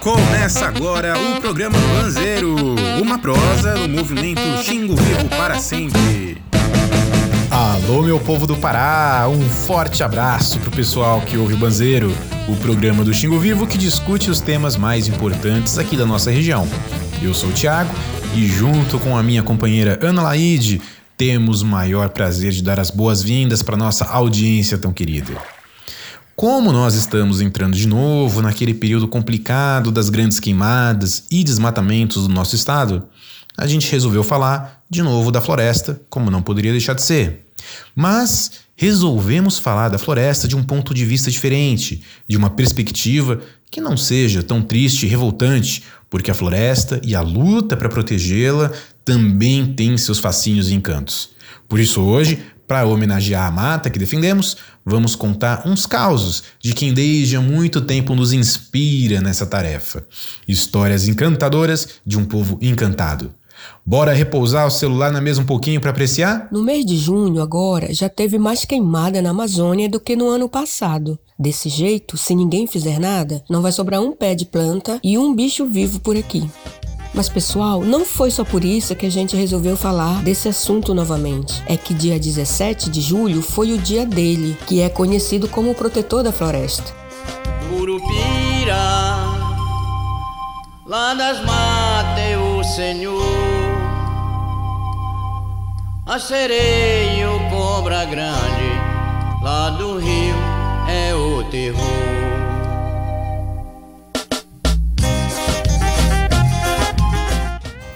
Começa agora o programa Banzeiro, uma prosa do movimento Xingo Vivo para sempre. Alô, meu povo do Pará, um forte abraço pro pessoal que ouve o Banzeiro, o programa do Xingo Vivo que discute os temas mais importantes aqui da nossa região. Eu sou o Thiago e junto com a minha companheira Ana Laide, temos o maior prazer de dar as boas-vindas para nossa audiência tão querida. Como nós estamos entrando de novo naquele período complicado das grandes queimadas e desmatamentos do nosso estado, a gente resolveu falar de novo da floresta, como não poderia deixar de ser. Mas resolvemos falar da floresta de um ponto de vista diferente, de uma perspectiva que não seja tão triste e revoltante, porque a floresta e a luta para protegê-la também tem seus fascínios e encantos. Por isso, hoje, para homenagear a mata que defendemos, vamos contar uns causos de quem desde há muito tempo nos inspira nessa tarefa. Histórias encantadoras de um povo encantado. Bora repousar o celular na mesa um pouquinho para apreciar? No mês de junho, agora, já teve mais queimada na Amazônia do que no ano passado. Desse jeito, se ninguém fizer nada, não vai sobrar um pé de planta e um bicho vivo por aqui. Mas, pessoal, não foi só por isso que a gente resolveu falar desse assunto novamente. É que dia 17 de julho foi o dia dele, que é conhecido como o protetor da floresta. Curupira, lá das matas o Senhor, a sereia, o cobra grande, lá do rio é o terror.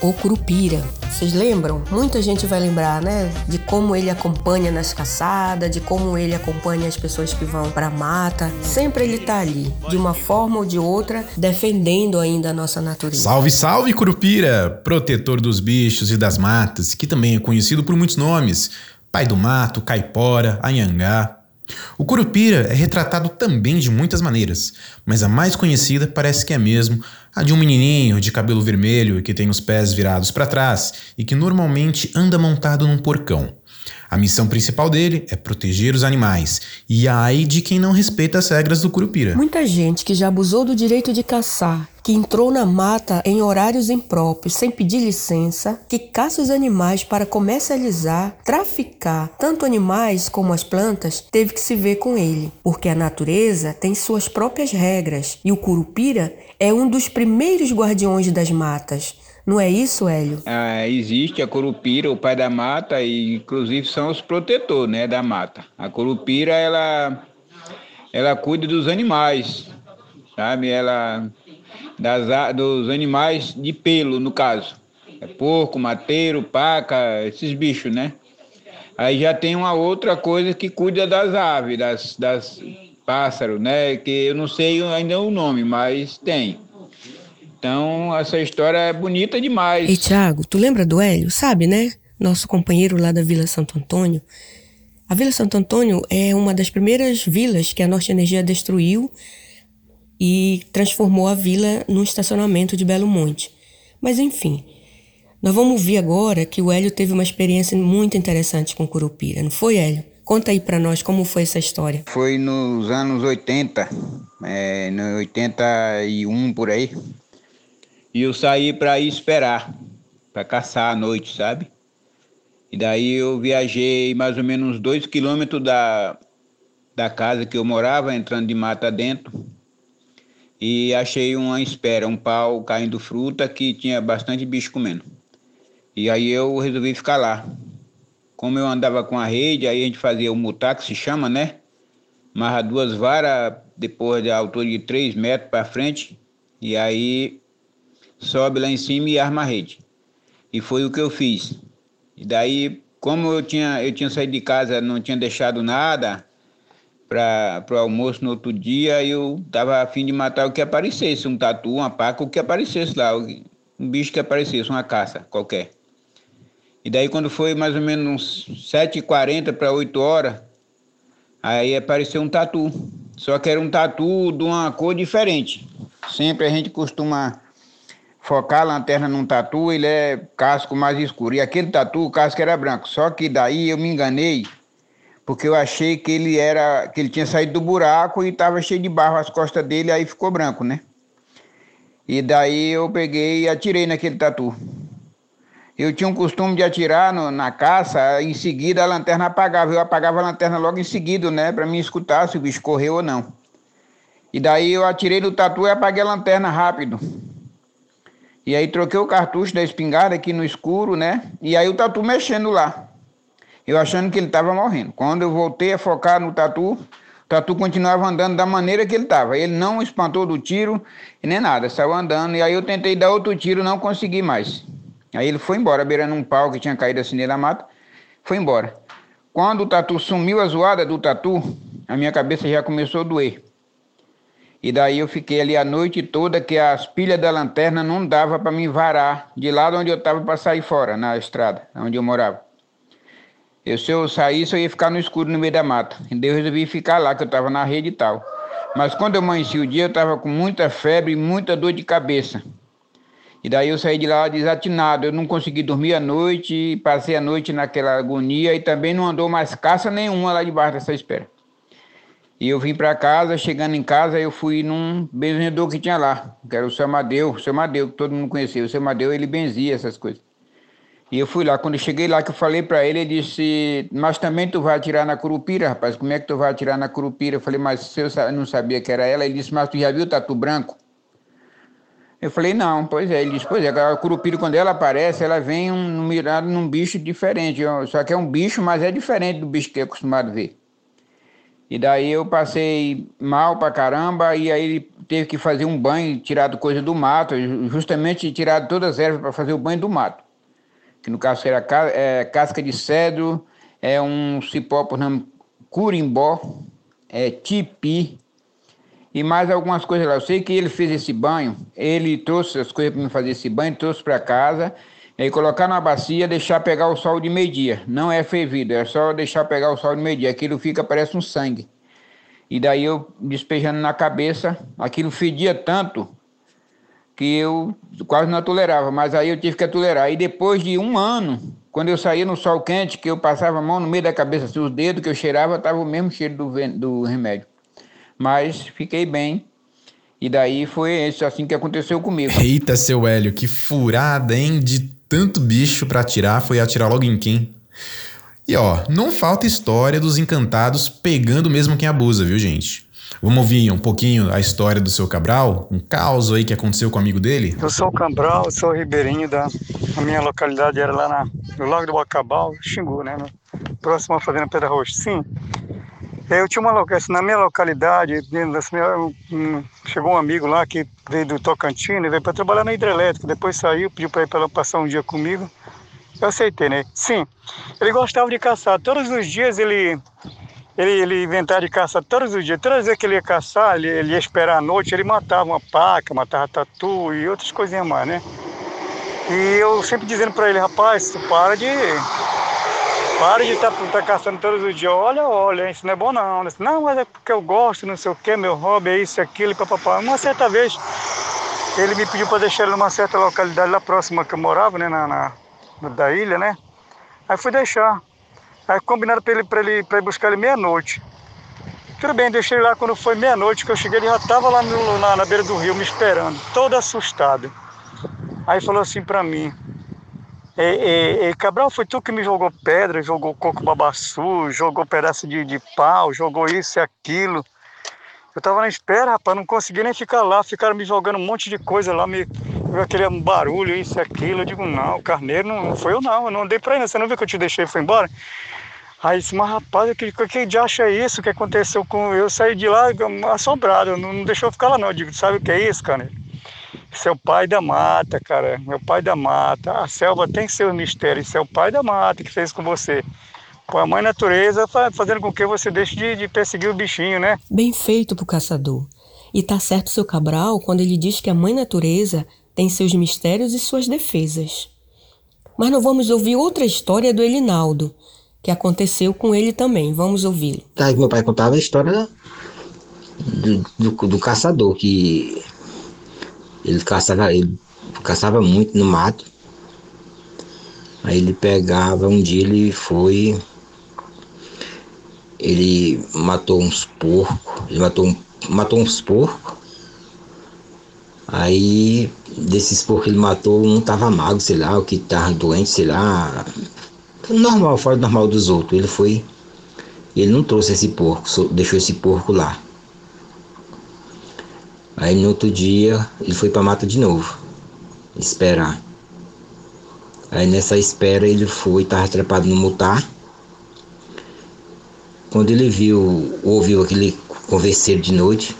O Curupira. Vocês lembram? Muita gente vai lembrar, né? De como ele acompanha nas caçadas, de como ele acompanha as pessoas que vão para mata. Sempre ele tá ali, de uma forma ou de outra, defendendo ainda a nossa natureza. Salve, salve, Curupira! Protetor dos bichos e das matas, que também é conhecido por muitos nomes: Pai do Mato, Caipora, Anhangá. O Curupira é retratado também de muitas maneiras, mas a mais conhecida parece que é mesmo a de um menininho de cabelo vermelho que tem os pés virados para trás e que normalmente anda montado num porcão. A missão principal dele é proteger os animais. E ai de quem não respeita as regras do Curupira. Muita gente que já abusou do direito de caçar, que entrou na mata em horários impróprios, sem pedir licença, que caça os animais para comercializar, traficar tanto animais como as plantas, teve que se ver com ele, porque a natureza tem suas próprias regras e o Curupira é um dos primeiros guardiões das matas não é isso, Hélio? Ah, existe a curupira, o pai da mata, e inclusive são os protetores né, da mata. A curupira, ela, ela cuida dos animais, sabe? Ela das, dos animais de pelo, no caso. É porco, mateiro, paca, esses bichos, né? Aí já tem uma outra coisa que cuida das aves, das, das pássaros, né? Que eu não sei ainda o nome, mas tem. Então, essa história é bonita demais. E Tiago, tu lembra do Hélio? Sabe, né? Nosso companheiro lá da Vila Santo Antônio. A Vila Santo Antônio é uma das primeiras vilas que a Norte Energia destruiu e transformou a vila num estacionamento de Belo Monte. Mas enfim, nós vamos ver agora que o Hélio teve uma experiência muito interessante com Curupira, não foi, Hélio? Conta aí para nós como foi essa história. Foi nos anos 80, é, no 81 por aí. E eu saí para ir esperar, para caçar à noite, sabe? E daí eu viajei mais ou menos dois quilômetros da, da casa que eu morava, entrando de mata dentro. E achei uma espera, um pau caindo fruta que tinha bastante bicho comendo. E aí eu resolvi ficar lá. Como eu andava com a rede, aí a gente fazia o mutar, que se chama, né? Marra duas varas, depois da altura de três metros para frente. E aí sobe lá em cima e arma a rede. E foi o que eu fiz. E daí, como eu tinha, eu tinha saído de casa, não tinha deixado nada para o almoço no outro dia, eu estava afim de matar o que aparecesse, um tatu, uma paca, o que aparecesse lá, um bicho que aparecesse, uma caça qualquer. E daí quando foi mais ou menos uns 7h40 para 8 horas, aí apareceu um tatu. Só que era um tatu de uma cor diferente. Sempre a gente costuma focar a lanterna num tatu, ele é casco mais escuro. E aquele tatu, o casco era branco. Só que daí eu me enganei, porque eu achei que ele era que ele tinha saído do buraco e estava cheio de barro as costas dele, aí ficou branco, né? E daí eu peguei e atirei naquele tatu. Eu tinha um costume de atirar no, na caça, em seguida a lanterna apagava. Eu apagava a lanterna logo em seguida, né? Para mim escutar se o bicho correu ou não. E daí eu atirei no tatu e apaguei a lanterna rápido. E aí troquei o cartucho da espingarda aqui no escuro, né? E aí o tatu mexendo lá. Eu achando que ele estava morrendo. Quando eu voltei a focar no tatu, o tatu continuava andando da maneira que ele estava. Ele não espantou do tiro nem nada, saiu andando. E aí eu tentei dar outro tiro, não consegui mais. Aí ele foi embora, beirando um pau que tinha caído assim na mata, foi embora. Quando o tatu sumiu a zoada do tatu, a minha cabeça já começou a doer. E daí eu fiquei ali a noite toda que as pilhas da lanterna não dava para me varar de lá onde eu estava para sair fora, na estrada, onde eu morava. Eu, se eu saísse, eu ia ficar no escuro no meio da mata. E eu resolvi ficar lá, que eu estava na rede e tal. Mas quando eu amanheci o dia, eu estava com muita febre e muita dor de cabeça. E daí eu saí de lá desatinado, eu não consegui dormir à noite, passei a noite naquela agonia e também não andou mais caça nenhuma lá debaixo dessa espera. E eu vim para casa, chegando em casa, eu fui num benzedor que tinha lá, que era o seu Amadeu, o seu Amadeu, que todo mundo conhecia. O seu Amadeu, ele benzia essas coisas. E eu fui lá, quando eu cheguei lá, que eu falei para ele, ele disse, mas também tu vai atirar na curupira, rapaz, como é que tu vai atirar na curupira? Eu falei, mas se eu não sabia que era ela, ele disse, mas tu já viu o tatu branco? Eu falei, não, pois é. Ele disse, pois é, a curupira, quando ela aparece, ela vem um, mirado num bicho diferente. Só que é um bicho, mas é diferente do bicho que é acostumado a ver. E daí eu passei mal pra caramba, e aí ele teve que fazer um banho, tirado coisa do mato, justamente tirado todas as ervas para fazer o banho do mato. Que no caso era é, casca de cedro, é um cipó por nome curimbó, é tipi, e mais algumas coisas lá. Eu sei que ele fez esse banho, ele trouxe as coisas para me fazer esse banho, trouxe para casa, e colocar na bacia, deixar pegar o sol de meio-dia. Não é fervido, é só deixar pegar o sol de meio-dia. Aquilo fica, parece um sangue. E daí eu despejando na cabeça, aquilo fedia tanto que eu quase não tolerava, mas aí eu tive que tolerar. E depois de um ano, quando eu saía no sol quente, que eu passava a mão no meio da cabeça, assim, os dedos que eu cheirava, estava o mesmo cheiro do, do remédio mas fiquei bem. E daí foi isso assim que aconteceu comigo. Eita, seu Hélio, que furada, hein? De tanto bicho para atirar, foi atirar logo em quem? E ó, não falta história dos encantados pegando mesmo quem abusa, viu, gente? Vamos ouvir um pouquinho a história do seu Cabral? Um caos aí que aconteceu com o amigo dele? Eu sou o Cabral, sou ribeirinho da a minha localidade era lá na, no Lago do Bacabal, Xingu, né? Próximo à Fazenda Pedra Roxa. Sim, eu tinha uma localidade, na minha localidade, chegou um amigo lá que veio do Tocantins, veio para trabalhar na hidrelétrica, depois saiu, pediu para para passar um dia comigo. Eu aceitei, né? Sim, ele gostava de caçar. Todos os dias ele, ele, ele inventava de caçar, todos os dias. Todas as vezes que ele ia caçar, ele, ele ia esperar a noite, ele matava uma paca, matava tatu e outras coisinhas mais, né? E eu sempre dizendo para ele, rapaz, tu para de para de estar tá, tá caçando todos os dias. Olha, olha, isso não é bom não. Não, mas é porque eu gosto, não sei o que, meu hobby é isso, aquilo, papapá. Uma certa vez, ele me pediu para deixar ele numa certa localidade lá próxima que eu morava, né, na, na da ilha, né? Aí fui deixar. Aí combinaram para ele, para ele, para ir buscar ele meia-noite. Tudo bem, deixei ele lá quando foi meia-noite, que eu cheguei, ele já estava lá no, na, na beira do rio me esperando, todo assustado. Aí falou assim para mim, e, e, Cabral, foi tu que me jogou pedra, jogou coco babaçu, jogou pedaço de, de pau, jogou isso e aquilo. Eu tava na espera, rapaz, não consegui nem ficar lá, ficaram me jogando um monte de coisa lá, me aquele barulho, isso e aquilo. Eu digo, não, o carneiro não, não foi eu não, eu não andei pra ele, você não viu que eu te deixei e foi embora? Aí disse, mas rapaz, que, que de acha isso que aconteceu com. Eu saí de lá assombrado, não, não deixou eu ficar lá não. Eu digo, sabe o que é isso, carneiro? Seu pai da mata, cara. Meu pai da mata. A selva tem seus mistérios. Seu pai da mata que fez com você. Com a mãe natureza fazendo com que você deixe de, de perseguir o bichinho, né? Bem feito pro caçador. E tá certo seu Cabral quando ele diz que a mãe natureza tem seus mistérios e suas defesas. Mas não vamos ouvir outra história do Elinaldo, que aconteceu com ele também. Vamos ouvi-lo. Tá, meu pai contava a história do, do, do caçador, que ele caçava, ele caçava muito no mato. Aí ele pegava, um dia ele foi. Ele matou uns porcos. Ele matou, matou uns porcos. Aí, desses porcos que ele matou, um tava magro, sei lá, o que tava doente, sei lá. Normal, fora do normal dos outros. Ele foi. Ele não trouxe esse porco, deixou esse porco lá. Aí no outro dia ele foi pra mata de novo. Esperar. Aí nessa espera ele foi, tava trepado no mutar. Quando ele viu, ouviu aquele converseiro de noite,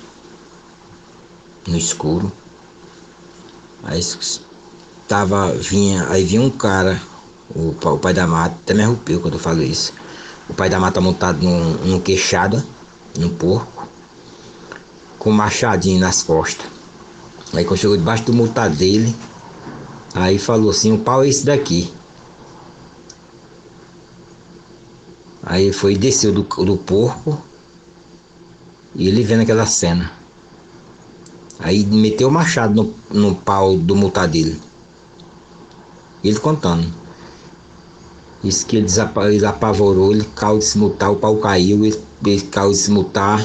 no escuro. Aí tava, vinha, aí vinha um cara, o, o pai da mata, até me arrupeu quando eu falo isso. O pai da mata montado num, num queixada, num porco, com machadinho nas costas. Aí quando chegou debaixo do multar dele, aí falou assim, o pau é esse daqui. Aí foi desceu do, do porco e ele vendo aquela cena. Aí meteu o machado no, no pau do multar dele. Ele contando. Isso que ele, ele apavorou, ele caiu de se mutar, o pau caiu, ele, ele caiu de se mutar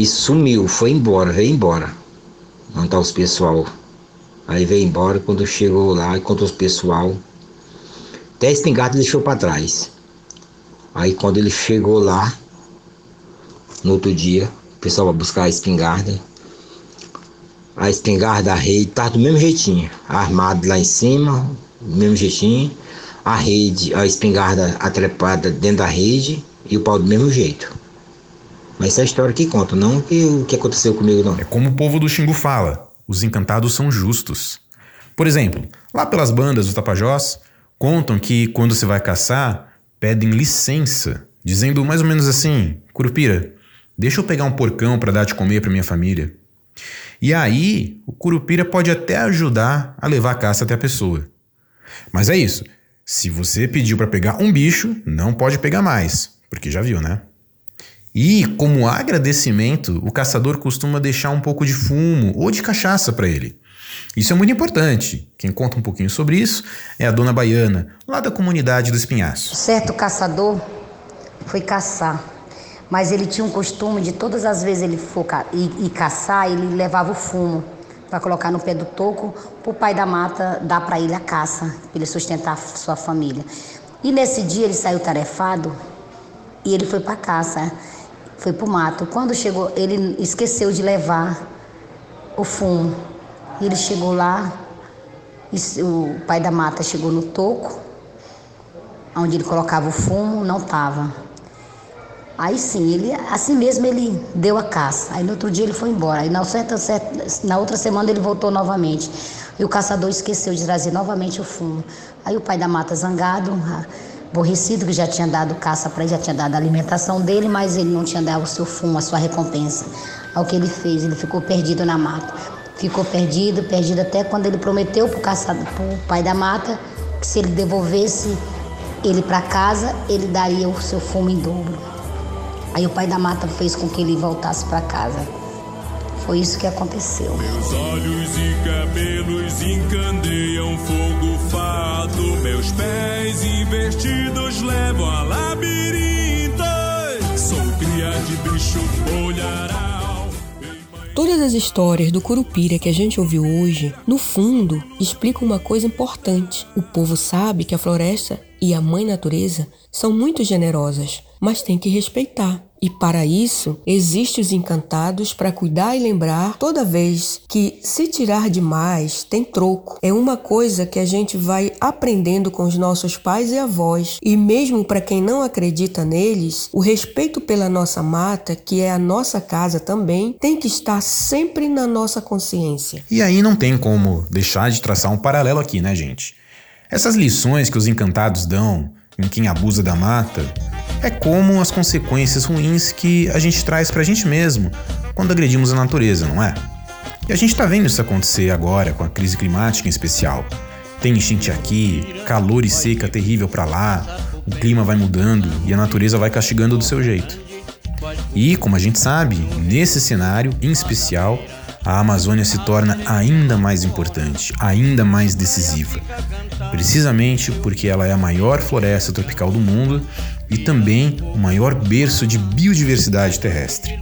e sumiu, foi embora, veio embora. Não tá os pessoal. Aí veio embora, quando chegou lá, encontrou os pessoal. Até a espingarda deixou para trás. Aí quando ele chegou lá, no outro dia, o pessoal vai buscar a espingarda. A espingarda, a rede, tá do mesmo jeitinho. Armado lá em cima, do mesmo jeitinho. A rede, a espingarda atrepada dentro da rede e o pau do mesmo jeito. Mas essa é a história que conta, não que, o que aconteceu comigo, não. É como o povo do Xingu fala: os encantados são justos. Por exemplo, lá pelas bandas do Tapajós, contam que quando você vai caçar, pedem licença, dizendo mais ou menos assim: Curupira, deixa eu pegar um porcão para dar de comer para minha família. E aí, o Curupira pode até ajudar a levar a caça até a pessoa. Mas é isso. Se você pediu para pegar um bicho, não pode pegar mais, porque já viu, né? E, como agradecimento, o caçador costuma deixar um pouco de fumo ou de cachaça para ele. Isso é muito importante. Quem conta um pouquinho sobre isso é a dona Baiana, lá da comunidade do Espinhaço. Certo caçador foi caçar. Mas ele tinha um costume de todas as vezes ele for ca ir, ir caçar, ele levava o fumo para colocar no pé do toco, para o pai da mata dar para ele a caça, para ele sustentar sua família. E nesse dia ele saiu tarefado e ele foi para caça, foi para o mato. Quando chegou, ele esqueceu de levar o fumo. Ele chegou lá, o pai da mata chegou no toco, onde ele colocava o fumo, não estava. Aí sim, ele, assim mesmo ele deu a caça. Aí no outro dia ele foi embora. Aí na, certa, certa, na outra semana ele voltou novamente. E o caçador esqueceu de trazer novamente o fumo. Aí o pai da mata zangado, aborrecido, que já tinha dado caça para ele, já tinha dado a alimentação dele, mas ele não tinha dado o seu fumo, a sua recompensa. Aí o que ele fez? Ele ficou perdido na mata. Ficou perdido, perdido até quando ele prometeu para o pro pai da mata, que se ele devolvesse ele para casa, ele daria o seu fumo em dobro. Aí o pai da mata fez com que ele voltasse para casa. Foi isso que aconteceu. Meus olhos e cabelos encandeiam fogo fato, meus pés investidos levam a labirintos. Sou cria de bicho bolharal. Todas as histórias do Curupira que a gente ouviu hoje, no fundo, explicam uma coisa importante. O povo sabe que a floresta e a mãe natureza são muito generosas, mas tem que respeitar. E para isso, existem os encantados para cuidar e lembrar toda vez que se tirar demais tem troco. É uma coisa que a gente vai aprendendo com os nossos pais e avós. E mesmo para quem não acredita neles, o respeito pela nossa mata, que é a nossa casa também, tem que estar sempre na nossa consciência. E aí não tem como deixar de traçar um paralelo aqui, né, gente? Essas lições que os encantados dão em quem abusa da mata é como as consequências ruins que a gente traz pra gente mesmo quando agredimos a natureza, não é? E a gente tá vendo isso acontecer agora com a crise climática em especial. Tem enchente aqui, calor e seca terrível para lá, o clima vai mudando e a natureza vai castigando do seu jeito. E, como a gente sabe, nesse cenário em especial, a Amazônia se torna ainda mais importante, ainda mais decisiva. Precisamente porque ela é a maior floresta tropical do mundo e também o maior berço de biodiversidade terrestre.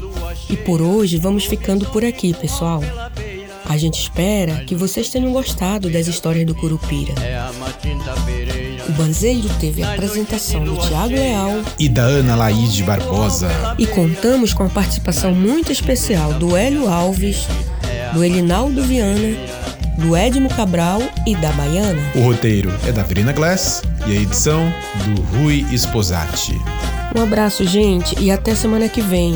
E por hoje vamos ficando por aqui, pessoal. A gente espera que vocês tenham gostado das histórias do Curupira. O Banzeiro teve a apresentação do Tiago Leal E da Ana Laís de Barbosa. e contamos com a participação muito especial do Hélio Alves, do Elinaldo Viana, do Edmo Cabral e da Baiana. O roteiro é da Verena Glass e a edição do Rui Esposati. Um abraço, gente, e até semana que vem.